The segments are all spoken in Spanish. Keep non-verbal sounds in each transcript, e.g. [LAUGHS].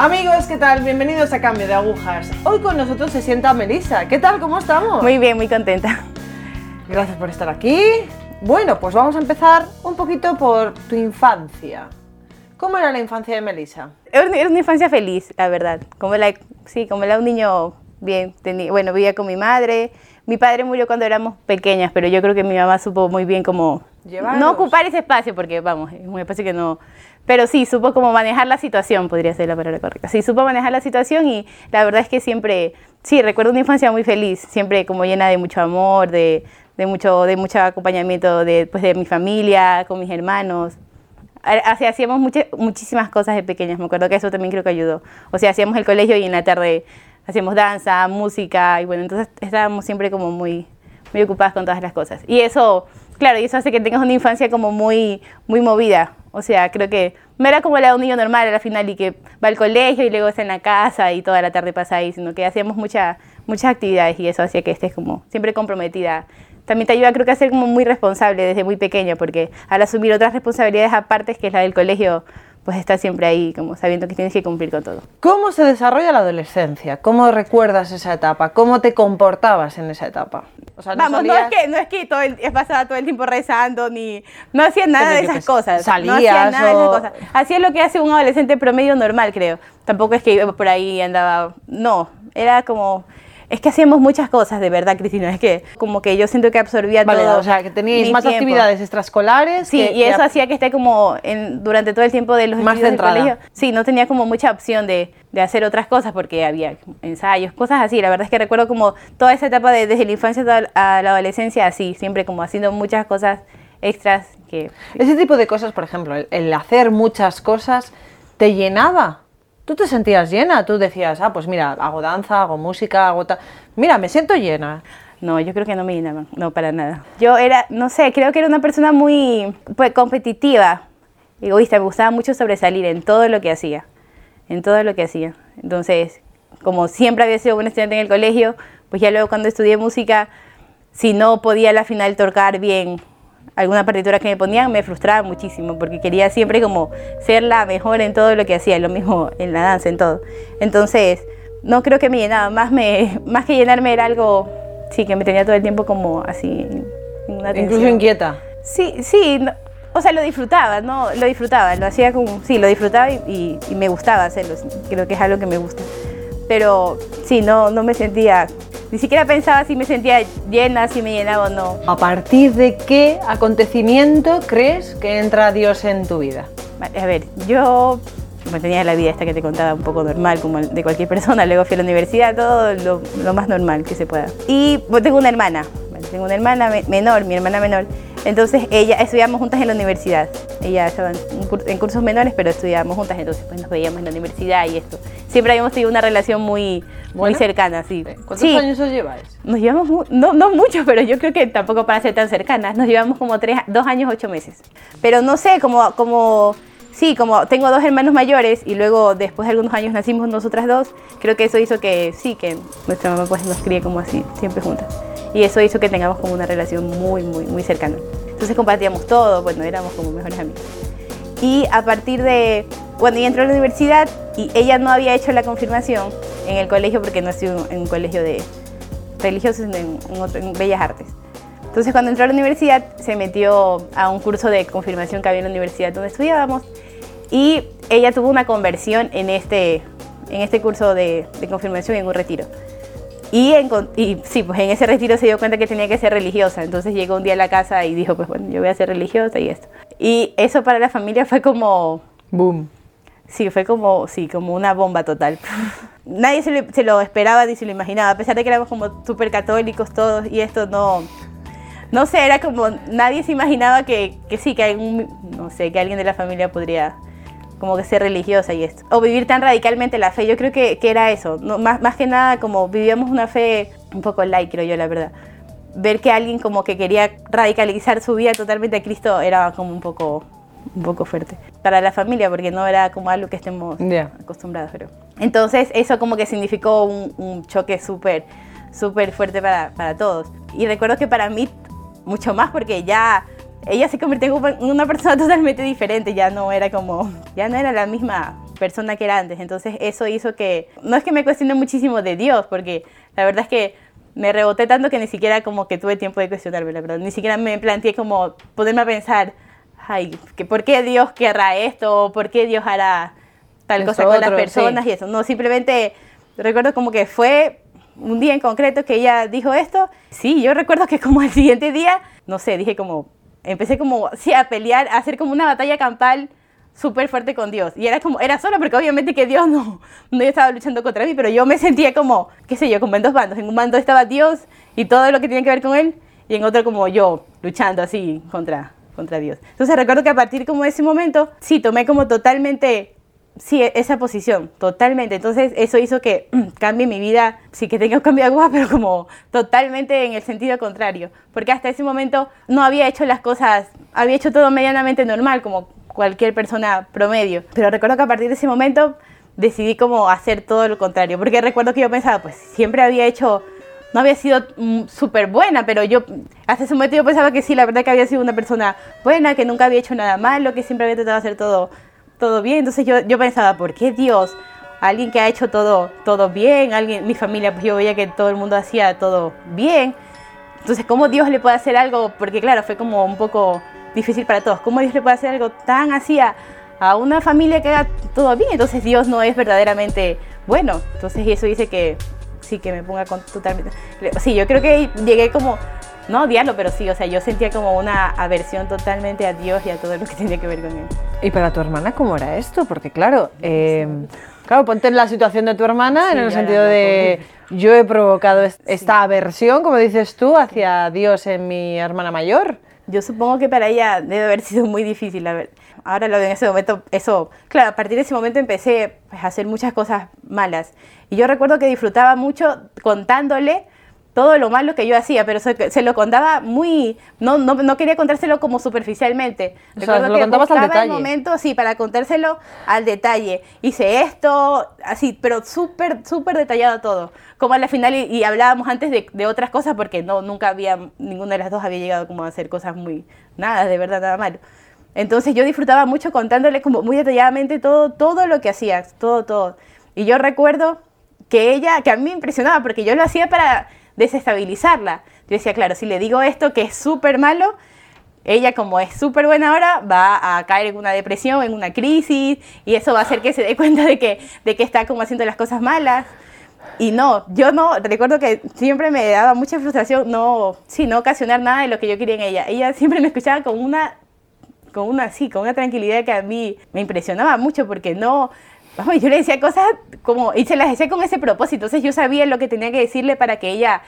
Amigos, ¿qué tal? Bienvenidos a Cambio de Agujas. Hoy con nosotros se sienta Melissa. ¿Qué tal? ¿Cómo estamos? Muy bien, muy contenta. Gracias por estar aquí. Bueno, pues vamos a empezar un poquito por tu infancia. ¿Cómo era la infancia de Melissa? Era una, infancia feliz, la verdad. Como la, sí, como era un niño bien. Tenía, bueno, vivía con mi madre. Mi padre murió cuando éramos pequeñas, pero yo creo que mi mamá supo muy bien cómo no ocupar ese espacio, porque vamos, es un espacio que no. Pero sí, supo cómo manejar la situación, podría ser la palabra correcta. Sí, supo manejar la situación y la verdad es que siempre, sí, recuerdo una infancia muy feliz, siempre como llena de mucho amor, de, de mucho, de mucho acompañamiento de, pues, de mi familia, con mis hermanos. Así, hacíamos muchísimas cosas de pequeñas, me acuerdo que eso también creo que ayudó. O sea, hacíamos el colegio y en la tarde hacíamos danza, música, y bueno, entonces estábamos siempre como muy, muy ocupadas con todas las cosas. Y eso, claro, y eso hace que tengas una infancia como muy, muy movida. O sea, creo que no era como la de un niño normal a la final y que va al colegio y luego está en la casa y toda la tarde pasa ahí, sino que hacíamos mucha, muchas actividades y eso hacía que estés como siempre comprometida. También te ayuda creo que a ser como muy responsable desde muy pequeña, porque al asumir otras responsabilidades aparte, que es la del colegio, pues estás siempre ahí como sabiendo que tienes que cumplir con todo. ¿Cómo se desarrolla la adolescencia? ¿Cómo recuerdas esa etapa? ¿Cómo te comportabas en esa etapa? O sea, Vamos, no salías- es que, no es que todo el, pasaba todo el tiempo rezando, ni no hacía nada de esas cosas. no salías hacía nada de o- esas cosas. Hacía lo que hace un adolescente promedio normal, creo. Tampoco es que iba por ahí y andaba. No, era como. Es que hacíamos muchas cosas, de verdad, Cristina. Es que como que yo siento que absorbía Vale, todo. o sea, que teníais más tiempo. actividades extraescolares. Sí, que- y eso hacía que esté como en, durante todo el tiempo de los Más estudios del colegio. Sí, no tenía como mucha opción de, de hacer otras cosas porque había ensayos, cosas así. La verdad es que recuerdo como toda esa etapa de, desde la infancia a la adolescencia así, siempre como haciendo muchas cosas extras que... Ese tipo de cosas, por ejemplo, el, el hacer muchas cosas, ¿te llenaba? ¿Tú te sentías llena? Tú decías, ah, pues mira, hago danza, hago música, hago tal. Mira, me siento llena. No, yo creo que no me no, para nada. Yo era, no sé, creo que era una persona muy pues, competitiva, egoísta, me gustaba mucho sobresalir en todo lo que hacía, en todo lo que hacía. Entonces, como siempre había sido buena estudiante en el colegio, pues ya luego cuando estudié música, si no podía a la final tocar bien alguna partitura que me ponían, me frustraba muchísimo, porque quería siempre como ser la mejor en todo lo que hacía, lo mismo en la danza, en todo. Entonces, no creo que me llenaba, más, me, [LAUGHS] más que llenarme era algo, sí, que me tenía todo el tiempo como así, en una Incluso inquieta. Sí, sí, no- o sea, lo disfrutaba, ¿no? Lo disfrutaba, lo hacía como, sí, lo disfrutaba y, y- y me gustaba hacerlo, creo que es algo que me gusta. Pero sí, no, no me sentía, ni siquiera pensaba si me sentía llena, si me llenaba o no. ¿A partir de qué acontecimiento crees que entra Dios en tu vida? A ver, yo bueno, tenía la vida esta que te contaba un poco normal, como de cualquier persona. [LAUGHS] Luego fui a la universidad, todo lo, lo más normal que se pueda. Y bueno, tengo una hermana, tengo una hermana me- menor, mi hermana menor. Entonces ella, estudiamos juntas en la universidad. Ella estaba en, cursos menores, pero estudiábamos juntas, entonces pues nos veíamos en la universidad y esto. Siempre habíamos tenido una relación muy, muy cercana, sí. ¿Cuántos Sí, años os lleváis? nos llevamos, no, no mucho, pero yo creo que tampoco para ser tan cercanas. Nos llevamos como tres, dos años, ocho meses. Pero no sé, como, como, sí, como tengo dos hermanos mayores y luego después de algunos años nacimos nosotras dos, creo que eso hizo que sí, que nuestra mamá pues nos críe como así, siempre juntas. Y eso hizo que tengamos como una relación muy, muy, muy cercana. Entonces compartíamos todo, bueno, éramos como mejores amigos. Y a partir de, cuando ella entró a la universidad y ella no había hecho la confirmación en el colegio porque estudió en un colegio de religioso, sino en, en otro- en Bellas Artes. Entonces cuando entró a la universidad se metió a un curso de confirmación que había en la universidad donde estudiábamos y ella tuvo una conversión en este, en este curso de, de confirmación en un retiro. Y, encon- y sí, pues en ese retiro se dio cuenta que tenía que ser religiosa. Entonces llegó un día a la casa y dijo, pues bueno, yo voy a ser religiosa y esto. Y eso para la familia fue como, Boom. sí, fue como, sí, como una bomba total. [LAUGHS] Nadie se, le- se lo esperaba ni se lo imaginaba, a pesar de que éramos como súper católicos todos y esto no, no sé, era como, nadie se imaginaba que, que sí, que algún, no sé, que alguien de la familia podría como que ser religiosa y esto. O vivir tan radicalmente la fe. Yo creo que, que era eso. No, más, más que nada como vivíamos una fe un poco light, creo yo, la verdad. Ver que alguien como que quería radicalizar su vida totalmente a Cristo era como un poco, un poco fuerte. Para la familia, porque no era como algo que estemos Ya. acostumbrados, creo. Entonces eso como que significó un, un choque súper, súper fuerte para, para todos. Y recuerdo que para mí mucho más porque ya ella se convirtió en una persona [LAUGHS] totalmente diferente, ya no era como, ya no era la misma persona que era antes. Entonces eso hizo que, no es que me cuestione muchísimo de Dios, porque la verdad es que me reboté tanto que ni siquiera como que tuve tiempo de cuestionarme, la verdad. Ni siquiera me planteé como ponerme a pensar, ay, que ¿por qué Dios querrá esto? ¿O ¿Por qué Dios hará tal cosa con las personas y eso? No, simplemente recuerdo como que fue un día en concreto que ella dijo esto. Sí, yo recuerdo que como al siguiente día, no sé, dije como, empecé como, sí, a pelear, a hacer como una batalla campal súper fuerte con Dios. Y era como, era sola porque obviamente que Dios [LAUGHS] no, no estaba luchando contra mí, pero yo me sentía como, qué sé yo, como en dos bandos. En un bando estaba Dios y todo lo que tenía que ver con él, y en otro como yo, luchando así contra, contra Dios. Entonces recuerdo que a partir como de ese momento, sí, tomé como totalmente, sí, esa posición, totalmente. Entonces eso hizo que cambie mi vida, sí que tenga un cambio de agua, [LAUGHS] pero como totalmente en el sentido contrario. Porque hasta ese momento no había hecho las cosas, había hecho todo medianamente normal, como cualquier persona promedio. Pero recuerdo que a partir de ese momento decidí como hacer todo lo contrario, porque recuerdo que yo pensaba, pues siempre había hecho, no había sido mm, súper buena, pero yo hasta ese momento yo pensaba que sí, la verdad que había sido una persona buena, que nunca había hecho nada malo, que siempre había tratado de hacer todo, todo bien. Entonces yo, yo pensaba, ¿por qué Dios? Alguien que ha hecho todo, todo bien, alguien, mi familia, pues yo veía que todo el mundo hacía todo bien. Entonces, ¿cómo Dios le puede hacer algo? Porque claro, fue como un poco difícil para todos. ¿Cómo Dios le puede hacer algo tan así a, una familia que haga todo bien? Entonces Dios no es verdaderamente bueno. Entonces eso dice que sí, que me ponga con, totalmente... Sí, yo creo que llegué como, no odiarlo, pero sí, o sea, yo sentía como una aversión totalmente a Dios y a todo lo que tenía que ver con él. ¿Y para tu hermana cómo era esto? Porque claro, eh, claro, ponte en la situación de tu hermana en el sentido de yo he provocado esta aversión, como dices tú, hacia Dios en mi hermana mayor. Yo supongo que para ella debe haber sido muy difícil. Ahora lo de en ese momento, eso, claro, a partir de ese momento empecé pues, a hacer muchas cosas malas. Y yo recuerdo que disfrutaba mucho contándole todo lo malo que yo hacía, pero se, lo contaba muy, no, no, no, quería contárselo como superficialmente. O sea, lo contabas al detalle. el momento, sí, para contárselo al detalle. Hice esto, así, pero súper, súper detallado todo. Como a la final, y, hablábamos antes de, de, otras cosas, porque no, nunca había, ninguna de las dos había llegado como a hacer cosas muy, nada, de verdad, nada malo. Entonces yo disfrutaba mucho contándole como muy detalladamente todo, todo lo que hacía, todo, todo. Y yo recuerdo que ella, que a mí me impresionaba, porque yo lo hacía para desestabilizarla. Yo decía, claro, si le digo esto que es súper malo, ella como es súper buena ahora va a caer en una depresión, en una crisis y eso va a hacer que se dé cuenta de que, de que está como haciendo las cosas malas. Y no, yo no, recuerdo que siempre me daba mucha frustración no, sí, no ocasionar nada de lo que yo quería en ella. Ella siempre me escuchaba con una, con una, sí, con una tranquilidad que a mí me impresionaba mucho porque no, yo le decía cosas como, y se las decía con ese propósito, entonces yo sabía lo que tenía que decirle para que ella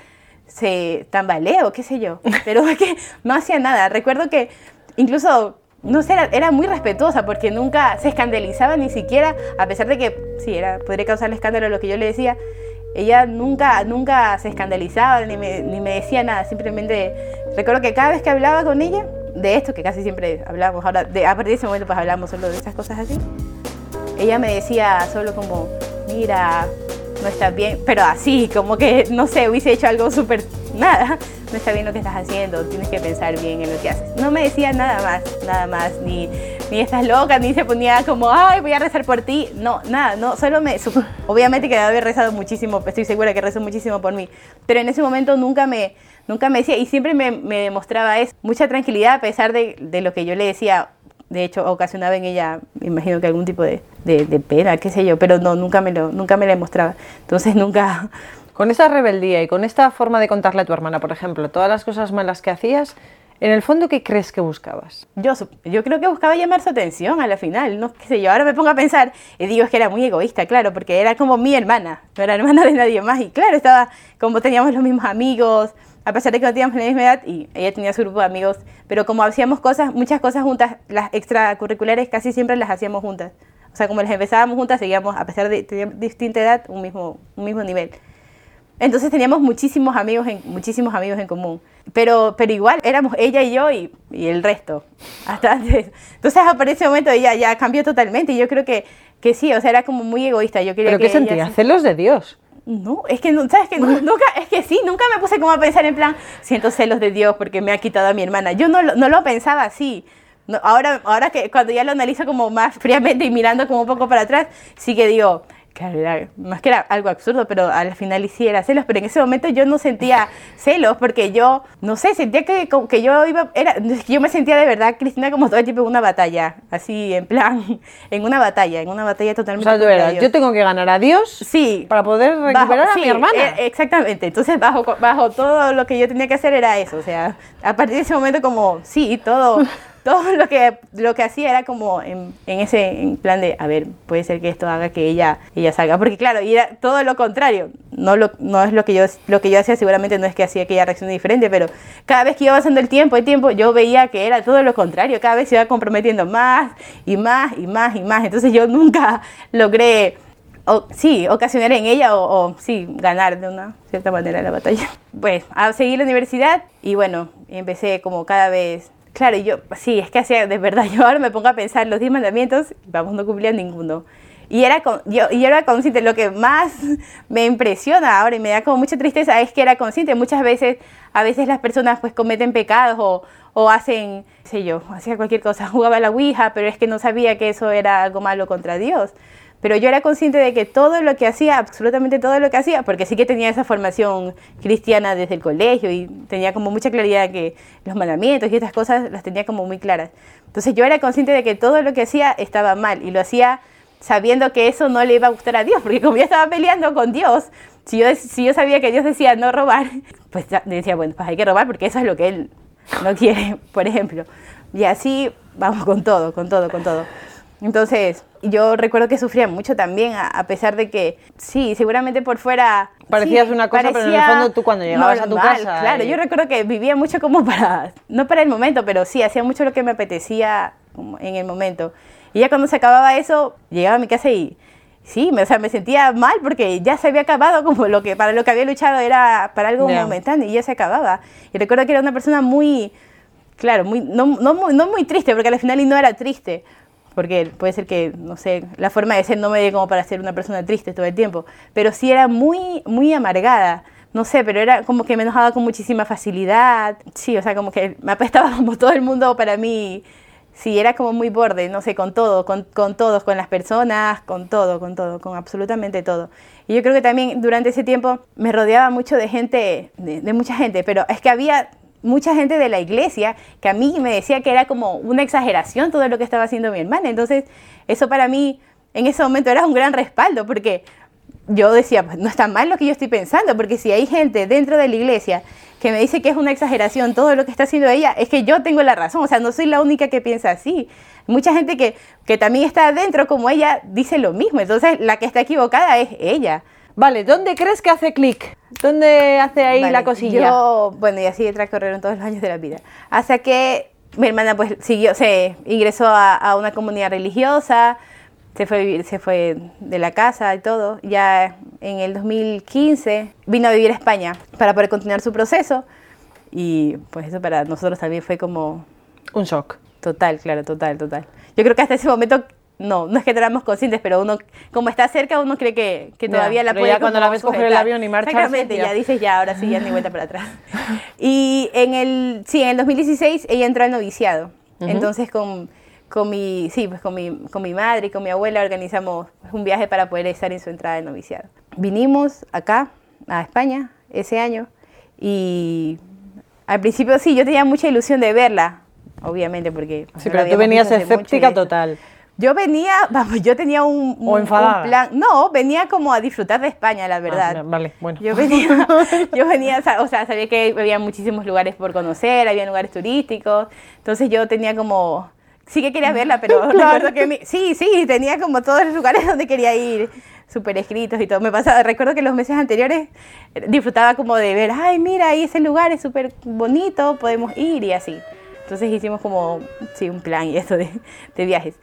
se tambalee o qué sé yo, [LAUGHS] pero es que no hacía nada. Recuerdo que incluso, no sé, era, muy respetuosa porque nunca se escandalizaba ni siquiera, a pesar de que, sí, era, podría causarle escándalo lo que yo le decía, ella nunca, nunca se escandalizaba ni me, ni me decía nada, simplemente recuerdo que cada vez que hablaba con ella, de esto que casi siempre hablamos, ahora de, a partir de ese momento pues hablamos solo de esas cosas así, ella me decía solo como, mira, no estás bien, pero así, como que, no sé, hubiese hecho algo súper, nada, no está bien lo que estás haciendo, tienes que pensar bien en lo que haces. No me decía nada más, nada más, ni, ni estás loca, ni se ponía como, ay, voy a rezar por ti, no, nada, no, solo me, obviamente que debe haber rezado muchísimo, estoy segura que rezó muchísimo por mí, pero en ese momento nunca me, nunca me decía, y siempre me, me demostraba mucha tranquilidad a pesar de, de lo que yo le decía, de hecho ocasionaba en ella, me imagino que algún tipo de, de, pena, qué sé yo, pero no, nunca me lo, nunca me la mostraba. Entonces nunca... Con esa rebeldía y con esta forma de contarle a tu hermana, por ejemplo, todas las cosas malas que hacías, en el fondo, ¿qué crees que buscabas? Yo, yo creo que buscaba llamar su atención a la final, no qué sé yo. Ahora me pongo a pensar y digo es que era muy egoísta, claro, porque era como mi hermana, no era hermana de nadie más. Y claro, estaba como teníamos los mismos amigos, a pesar de que no teníamos la misma edad y ella tenía su grupo de amigos, pero como hacíamos cosas, muchas cosas juntas, las extracurriculares casi siempre las hacíamos juntas. O sea, como las empezábamos juntas, seguíamos, a pesar de tener distinta edad, un mismo, un mismo nivel. Entonces teníamos muchísimos amigos en, muchísimos amigos en común. Pero, pero igual, éramos ella y yo y, y el resto. Hasta antes. Entonces, a ese momento ella ya cambió totalmente y yo creo que, que sí, o sea, era como muy egoísta. Yo quería ¿Pero qué sentía? ¿Celos de Dios? No, es que, ¿sabes que [LAUGHS] Nunca, es que sí, nunca me puse como a pensar en plan, siento celos de Dios porque me ha quitado a mi hermana. Yo no, no lo pensaba así, No, ahora, ahora que cuando ya lo analizo como más fríamente y mirando como un poco para atrás, sí que digo, Claro, era, más que era algo absurdo, pero al final hiciera celos, pero en ese momento yo no sentía celos porque yo, no sé, sentía que, que yo iba, era, yo me sentía de verdad, Cristina, como todo el tiempo en una batalla, así, en plan, [LAUGHS] en una batalla, en una batalla totalmente. O sea, yo tengo que ganar a Dios sí, para poder recuperar a mi hermana. Eh, exactamente, entonces bajo, bajo todo lo que yo tenía que hacer era eso, o sea, a partir de ese momento como, sí, todo [LAUGHS] todo lo que, lo que hacía era como en, ese plan de, a ver, puede ser que esto haga que ella, ella salga. Porque claro, era todo lo contrario. No, lo, no es lo que, yo, lo que yo hacía, seguramente no es que hacía que ella reaccione diferente, pero cada vez que iba pasando el tiempo, el tiempo, yo veía que era todo lo contrario. Cada vez se iba comprometiendo más y más y más y más. Entonces yo nunca [LAUGHS] logré o, sí, ocasionar en ella o, o, sí, ganar de una cierta manera la batalla. [LAUGHS] Pues a seguir la universidad y bueno, empecé como cada vez Claro, yo, sí, es que hacía, de verdad, [LAUGHS] yo ahora me pongo a pensar los 10 mandamientos, vamos, no cumplía ninguno. Y era, con, yo, y era consciente, lo que más me impresiona ahora y me da como mucha tristeza es que era consciente. Muchas veces, a veces las personas pues cometen pecados o, o hacen, sé yo, hacía cualquier cosa, [LAUGHS] jugaba la Ouija, pero es que no sabía que eso era algo malo contra Dios pero yo era consciente de que todo lo que hacía, absolutamente todo lo que hacía, porque sí que tenía esa formación cristiana desde el colegio y tenía como mucha claridad que los mandamientos y estas cosas las tenía como muy claras. Entonces yo era consciente de que todo lo que hacía estaba mal y lo hacía sabiendo que eso no le iba a gustar a Dios, porque como yo estaba peleando con Dios, si yo, si yo sabía que Dios decía no robar, [LAUGHS] pues decía, bueno, pues hay que robar porque eso es lo que Él no quiere, [LAUGHS] por ejemplo. Y así vamos con todo, con todo, con todo. Entonces, yo recuerdo que sufría mucho también, a, pesar de que, sí, seguramente por fuera... Parecías una cosa, pero en el fondo tú cuando llegabas a tu casa... Claro, yo recuerdo que vivía mucho como para, [LAUGHS] no para el momento, pero sí, hacía mucho lo que me apetecía en el momento. Y ya cuando se acababa eso, llegaba a mi casa y sí, me, o sea, me sentía mal porque ya se había acabado [LAUGHS] como lo que para lo que había luchado era para algo momentáneo y ya se acababa. Y recuerdo que era una persona muy, claro, muy, no, no, no muy triste, porque al final y no era triste, porque puede ser que, no sé, la forma de ser no me dé como para ser una persona triste todo el tiempo, pero sí era muy, muy amargada, no sé, pero era como que me enojaba con muchísima facilidad, sí, o sea, como que me apestaba [LAUGHS] como todo el mundo para mí, sí, era como muy borde, no sé, con todo, con, con todos, con las personas, con todo, con todo, con absolutamente todo. Y yo creo que también durante ese tiempo me rodeaba mucho de gente, de mucha gente, pero es que había mucha gente de la iglesia que a mí me decía que era como una exageración todo lo que estaba haciendo mi hermana. Entonces, eso para mí en ese momento era un gran respaldo porque yo decía, pues no está mal lo que yo estoy pensando, porque si hay gente dentro de la iglesia que me dice que es una exageración todo lo que está haciendo ella, es que yo tengo la razón, o sea, no soy la única que piensa así. Mucha gente que, que también está adentro como ella dice lo mismo, entonces la que está equivocada es ella. Vale, ¿dónde crees que hace clic? ¿Dónde hace ahí la cosilla? Yo, bueno, y así transcurrieron todos los años de la vida. Hasta que mi hermana pues siguió, se ingresó a, una comunidad religiosa, se fue, se fue de la casa y todo. Ya en el 2015 vino a vivir a España para poder continuar su proceso. Y pues eso para nosotros también fue como... Un shock. Total, claro, total, total. Yo creo que hasta ese momento no, no es que éramos conscientes, pero uno, como está cerca, uno cree que, que todavía la puede ya cuando la ves coger el avión y marchar. Exactamente, ya dices ya, ahora sí, ya ni vuelta para atrás. [LAUGHS] Y en el, sí, en el 2016 ella entró al noviciado. Entonces con, con mi, sí, pues con mi, con mi madre y con mi abuela organizamos un viaje para poder estar en su entrada de noviciado. Vinimos acá, a España, ese año, y al principio sí, yo tenía mucha ilusión de verla, obviamente, porque... Sí, pero tú venías escéptica total. Yo venía, [LAUGHS] vamos, yo tenía un, un, plan. No, venía como a disfrutar de España, la verdad. Ah, vale, bueno. Yo venía, [LAUGHS] yo venía, o sea, sabía que había muchísimos lugares por conocer, había lugares turísticos. Entonces yo tenía como. Sí que quería verla, pero [LAUGHS] recuerdo que. sí, sí, tenía como todos los lugares donde quería ir, súper escritos y todo. Me pasaba, recuerdo que los meses anteriores disfrutaba como de ver, ay, mira, ahí ese lugar es súper bonito, podemos ir y así. Entonces hicimos como, sí, un plan y eso de, de viajes.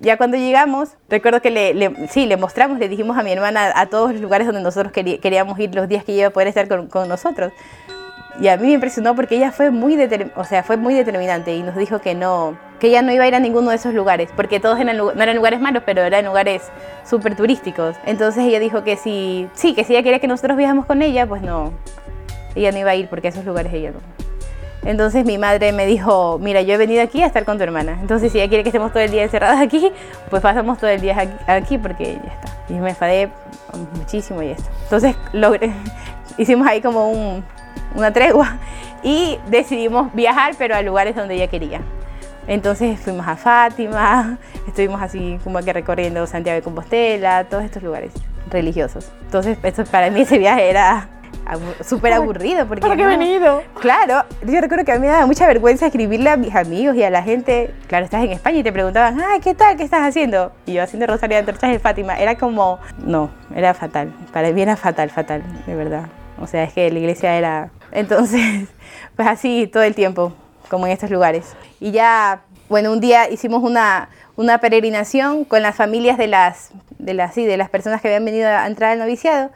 Ya cuando llegamos, recuerdo que le, sí, le mostramos, le dijimos a mi hermana a todos los lugares donde nosotros queríamos ir los días que ella iba a poder estar con, nosotros. Y a mí me impresionó porque ella fue muy, o sea, fue muy determinante y nos dijo que no, que ella no iba a ir a ninguno de esos lugares, porque todos eran, no eran lugares malos, pero eran lugares súper turísticos. Entonces ella dijo que si, sí, que si ella quería que nosotros viajamos con ella, pues no, ella no iba a ir porque a esos lugares ella no. Entonces mi madre me dijo, mira, yo he venido aquí a estar con tu hermana. Entonces si ella quiere que estemos todo el día encerradas aquí, pues pasamos todo el día aquí, porque ya está. Y me enfadé muchísimo y ya está. Entonces logré, [LAUGHS] hicimos ahí como un, una tregua y decidimos viajar, pero a lugares donde ella quería. Entonces fuimos a Fátima, [LAUGHS] estuvimos así como que recorriendo Santiago de Compostela, todos estos lugares religiosos. Entonces, eso, para mí ese viaje era súper aburrido. Porque ¿Para qué he venido? Claro, yo recuerdo que a mí me daba mucha vergüenza escribirle a mis amigos y a la gente. Claro, estás en España y te preguntaban, ay, ¿qué tal? ¿Qué estás haciendo? Y yo haciendo Rosario de Antorchas en Fátima. Era como, no, era fatal. Para mí era fatal, fatal, de verdad. O sea, es que la iglesia era. Entonces, [LAUGHS] pues así todo el tiempo, como en estos lugares. Y ya, bueno, un día hicimos una, una peregrinación con las familias de las, de las, sí, de las personas que habían venido a entrar al noviciado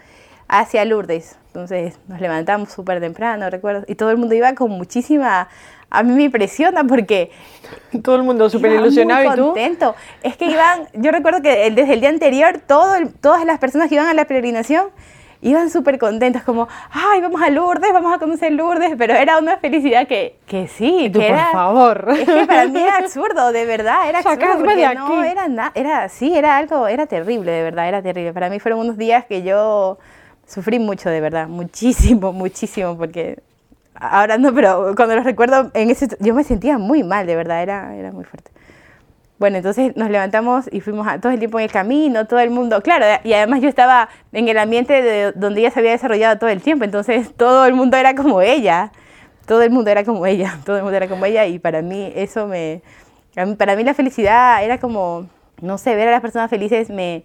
hacia Lourdes. Entonces nos levantamos súper temprano, recuerdo, y todo el mundo iba con muchísima... A mí me impresiona porque... Todo el mundo súper ilusionado muy contento. Es que iban, yo recuerdo que desde el día anterior todo todas las personas que iban a la peregrinación iban súper contentos, como, ay, vamos a Lourdes, vamos a conocer Lourdes, pero era una felicidad que, que sí, que era, por favor. Es que para mí era absurdo, de verdad, era absurdo. de aquí. No, era nada, era, sí, era algo, era terrible, de verdad, era terrible. Para mí fueron unos días que yo sufrí mucho, de verdad, muchísimo, [LAUGHS] muchísimo, porque ahora no, pero cuando lo recuerdo, en ese, yo me sentía muy mal, de verdad, era, era muy fuerte. Bueno, entonces nos levantamos y fuimos a, todo el tiempo en el camino, todo el mundo, claro, y además yo estaba en el ambiente de donde ella se había desarrollado todo el tiempo, entonces todo el mundo era como ella, todo el mundo era como ella, [LAUGHS] todo el mundo era como ella y para mí eso me, para mí la felicidad era como, no sé, ver a las personas felices me,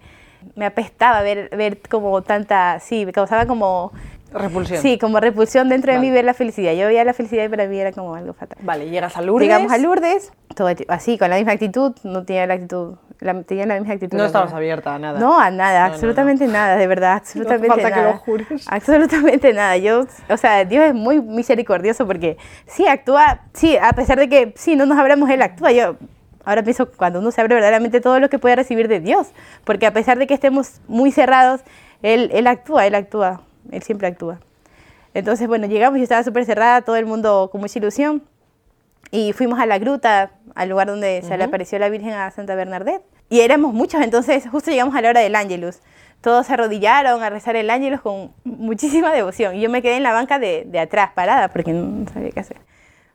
me apestaba ver, ver como tanta, sí, me causaba como... Repulsión. Sí, como repulsión dentro de mí ver la felicidad. Yo veía la felicidad y para mí era como algo fatal. Vale, llegas a Lourdes. Llegamos a Lourdes, todo así, con la misma actitud, no tenía la actitud, la, tenía la misma actitud. No estabas abierta a nada. No, a nada, absolutamente nada, de verdad, absolutamente no falta nada. que lo jures. Absolutamente nada. Yo, o sea, Dios es muy misericordioso porque sí actúa, sí, a pesar de que sí, no nos hablamos, Él actúa. Yo Ahora pienso cuando uno se abre verdaderamente todo lo que puede recibir de Dios, porque a pesar de que estemos muy cerrados, Él, él actúa, Él actúa, Él siempre actúa. Entonces, bueno, llegamos, yo estaba súper cerrada, todo el mundo con mucha ilusión, y fuimos a la gruta, al lugar donde se le apareció la Virgen a Santa Bernadette, y éramos muchos, entonces justo llegamos a la hora del ángelus. Todos se arrodillaron a rezar el ángelus con muchísima devoción, y yo me quedé en la banca de, de atrás, parada, porque no sabía qué hacer.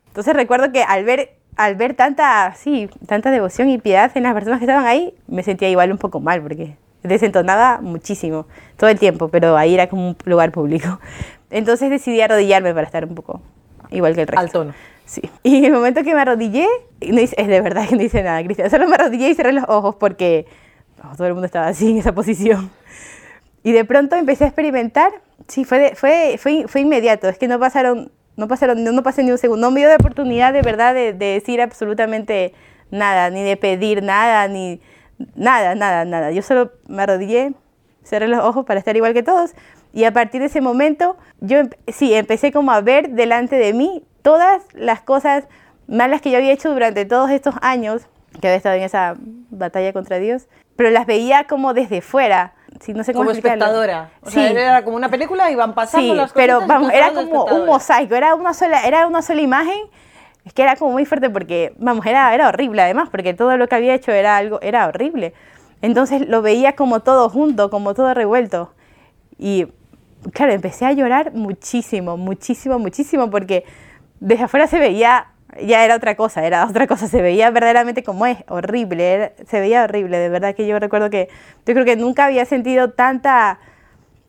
Entonces recuerdo que al ver al ver tanta, sí, tanta devoción y piedad en las personas que estaban ahí, me sentía igual un poco mal porque desentonaba muchísimo todo el tiempo, pero ahí era como un lugar público. [LAUGHS] Entonces decidí arrodillarme para estar un poco igual que el resto. Al tono. Sí. Y en el momento que me arrodillé, no es de verdad que no hice nada, Cristian. Solo me arrodillé y cerré los ojos porque oh, todo el mundo estaba así en esa posición. Y de pronto empecé a experimentar. Sí, fue, fue, fue, fue inmediato. Es que no pasaron no pasaron, no pasé ni un segundo. No me dio la oportunidad de verdad de, decir absolutamente nada, ni de pedir nada, ni nada, nada, nada. Yo solo me arrodillé, cerré los ojos para estar igual que todos. Y a partir de ese momento, yo sí, empecé como a ver delante de mí todas las cosas malas que yo había hecho durante todos estos años que había estado en esa batalla contra Dios, pero las veía como desde fuera no sé como espectadora. O sea, era como una película y van pasando las cosas. pero vamos, era como un mosaico, era una sola, era una sola imagen. Es que era como muy fuerte porque, vamos, era, era horrible además, porque todo lo que había hecho era algo, era horrible. Entonces lo veía como todo junto, como todo revuelto. Y claro, empecé a llorar muchísimo, muchísimo, muchísimo, porque desde afuera se veía ya era otra cosa, era otra cosa, se veía verdaderamente como es, horrible, se veía horrible, de verdad que yo recuerdo que yo creo que nunca había sentido tanta...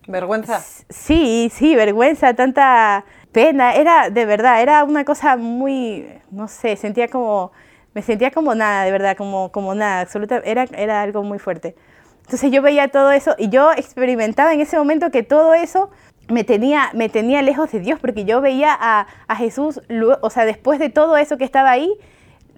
¿Vergüenza? Sí, sí, vergüenza, tanta pena, era de verdad, era una cosa muy, no sé, sentía como, me sentía como nada, de verdad, como, como nada, absoluta, era, era algo muy fuerte. Entonces yo veía todo eso y yo experimentaba en ese momento que todo eso me tenía, me tenía lejos de Dios, porque yo veía a, a, Jesús, o sea, después de todo eso que estaba ahí,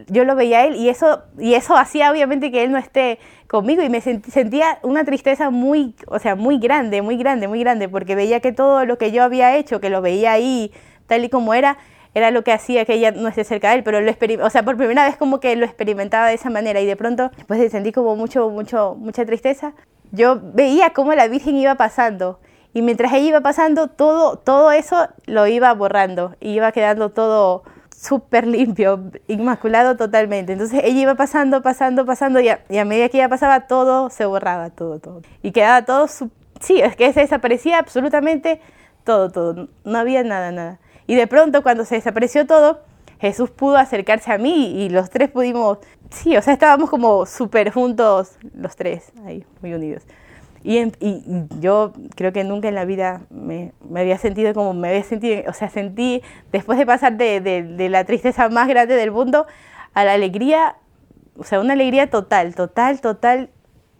yo lo veía a Él y eso, y eso hacía obviamente que Él no esté conmigo y me sentía una tristeza muy, o sea, muy grande, muy grande, muy grande, porque veía que todo lo que yo había hecho, que lo veía ahí tal y como era, era lo que hacía que ella no esté cerca de Él, pero lo o sea, por primera vez como que lo experimentaba de esa manera y de pronto, después sentí como mucho, mucho, mucha tristeza, yo veía cómo la Virgen iba pasando y mientras ella iba pasando, todo, todo eso lo iba borrando y iba quedando todo, súper limpio, inmaculado totalmente. Entonces ella iba pasando, pasando, pasando y a, y a, medida que ella pasaba todo se borraba, todo, todo. Y quedaba todo, sí, es que se desaparecía absolutamente todo, todo. No había nada, nada. Y de pronto cuando se desapareció todo, Jesús pudo acercarse a mí y los tres pudimos, sí, o sea, estábamos como súper juntos los tres, ahí, muy unidos. Y, yo creo que nunca en la vida me, había sentido como me había sentido, o sea, sentí, después de pasar de, de, la tristeza más grande del mundo a la alegría, o sea, una alegría total, total, total,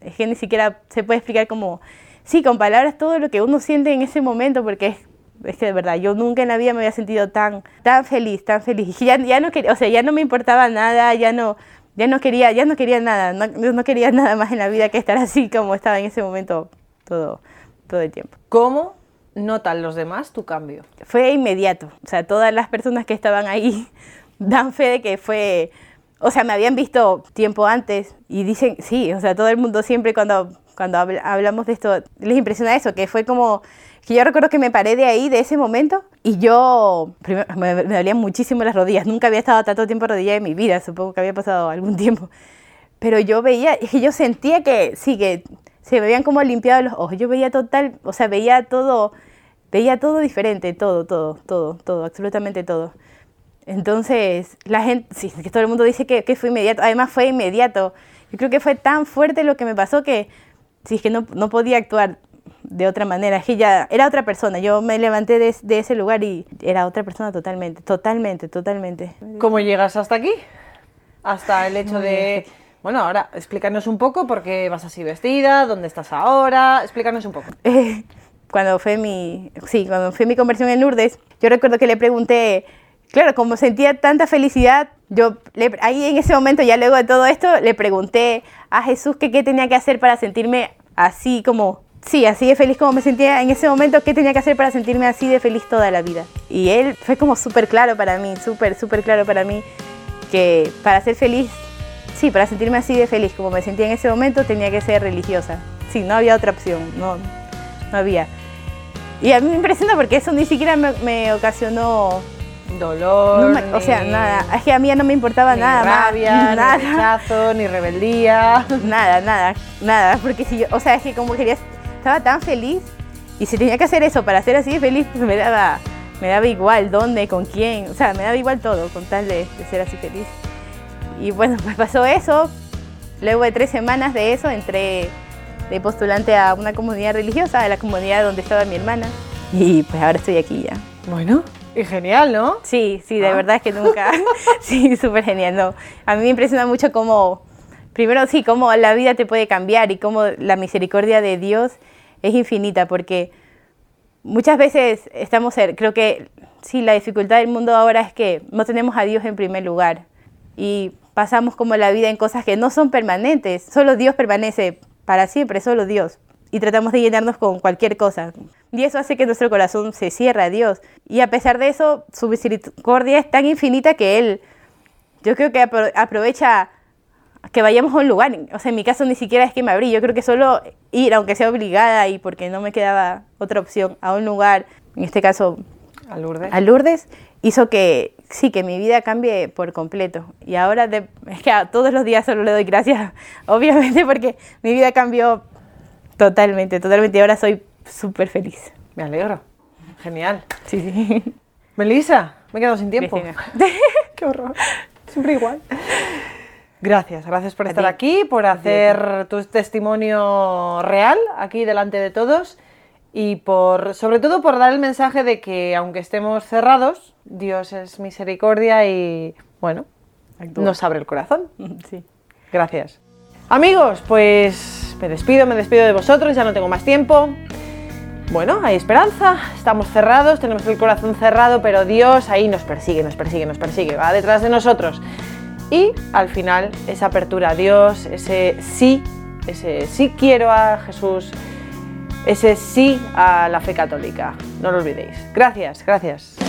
es que ni siquiera se puede explicar como, sí, con palabras todo lo que uno siente en ese momento, porque es, es que de verdad, yo nunca en la vida me había sentido tan, tan feliz, tan feliz. Y ya, ya no quería, o sea, ya no me importaba nada, ya no, ya no quería, ya no quería nada, no, no, quería [LAUGHS] nada más en la vida que estar así como estaba en ese momento todo, todo el tiempo. ¿Cómo notan los demás tu cambio? Fue inmediato, o sea, todas las personas que estaban ahí [LAUGHS] dan fe de que fue, o sea, me habían visto tiempo antes y dicen, sí, o sea, todo el mundo siempre cuando, cuando hablamos de esto les impresiona eso, que fue como que yo recuerdo que me paré de ahí, de ese momento, y yo primero, me, dolían muchísimo las rodillas. Nunca había estado tanto tiempo rodilla en mi vida, supongo que había pasado algún tiempo. Pero yo veía, yo sentía que sí, que se me habían como limpiado los ojos. Yo veía total, o sea, veía todo, veía todo diferente, todo, todo, todo, todo, absolutamente todo. Entonces, la gente, sí, que todo el mundo dice que, que fue inmediato. Además, fue inmediato. Yo creo que fue tan fuerte lo que me pasó que, sí, es que no, no podía actuar de otra manera. Es que ya era otra persona. Yo me levanté de, de, ese lugar y era otra persona totalmente, totalmente, totalmente. ¿Cómo llegas hasta aquí? Hasta el hecho de... Bueno, ahora explícanos un poco por qué vas así vestida, dónde estás ahora, explícanos un poco. cuando fue mi, sí, cuando fue mi conversión en Lourdes, yo recuerdo que le pregunté, claro, como sentía tanta felicidad, yo ahí en ese momento, ya luego de todo esto, le pregunté a Jesús que qué tenía que hacer para sentirme así como sí, así de feliz como me sentía en ese momento, ¿qué tenía que hacer para sentirme así de feliz toda la vida? Y él fue como súper claro para mí, súper, súper claro para mí, que para ser feliz, sí, para sentirme así de feliz como me sentía en ese momento, tenía que ser religiosa. Sí, no había otra opción, no, no había. Y a mí me impresiona porque eso ni siquiera me, ocasionó dolor. o sea, nada. Es que a mí ya no me importaba ni nada. Rabia, [LAUGHS] nada. Ni rechazo, ni rebeldía. Nada, nada, nada. Porque si yo, o sea, es que como querías estaba tan feliz y si tenía que hacer eso para ser así de feliz, pues me daba, me daba igual dónde, con quién, o sea, me daba igual todo con tal de, ser así feliz. Y bueno, [LAUGHS] pues pasó eso. Luego de tres semanas de eso entré de postulante a una comunidad religiosa, a la comunidad donde estaba mi hermana. Y pues ahora estoy aquí ya. Bueno, y genial, ¿no? Sí, sí, de ah. verdad es que nunca. [LAUGHS] sí, súper genial, ¿no? A mí me impresiona mucho cómo, primero sí, cómo la vida te puede cambiar y cómo la misericordia de Dios es infinita porque muchas veces estamos, creo que sí, la dificultad del mundo ahora es que no tenemos a Dios en primer lugar y pasamos como la vida en cosas que no son permanentes, solo Dios permanece para siempre, solo Dios. Y tratamos de llenarnos con cualquier cosa. Y eso hace que nuestro corazón se cierre a Dios. Y a pesar de eso, su misericordia es tan infinita que Él, yo creo que aprovecha que vayamos a un lugar. O sea, en mi caso ni siquiera es que me abrí. Yo creo que solo ir, aunque sea obligada y porque no me quedaba otra opción, a un lugar, en este caso a Lourdes, a Lourdes hizo que sí, que mi vida cambie por completo. Y ahora es que todos los días solo le doy gracias, [LAUGHS] obviamente, porque mi vida cambió totalmente, totalmente. Y ahora soy súper feliz. Me alegro. Genial. Sí, sí. Melissa, me he quedado sin tiempo. [LAUGHS] Qué horror. Siempre igual. Gracias, gracias por estar aquí, por hacer tu testimonio real aquí delante de todos y por sobre todo por dar el mensaje de que aunque estemos cerrados, Dios es misericordia y bueno, nos abre el corazón. [LAUGHS] Sí. Gracias. Amigos, pues me despido, me despido de vosotros, ya no tengo más tiempo. Bueno, hay esperanza, estamos cerrados, tenemos el corazón cerrado, pero Dios ahí nos persigue, nos persigue, nos persigue, va detrás de nosotros. Y al final esa apertura a Dios, ese sí, ese sí quiero a Jesús, ese sí a la fe católica. No lo olvidéis. Gracias, gracias.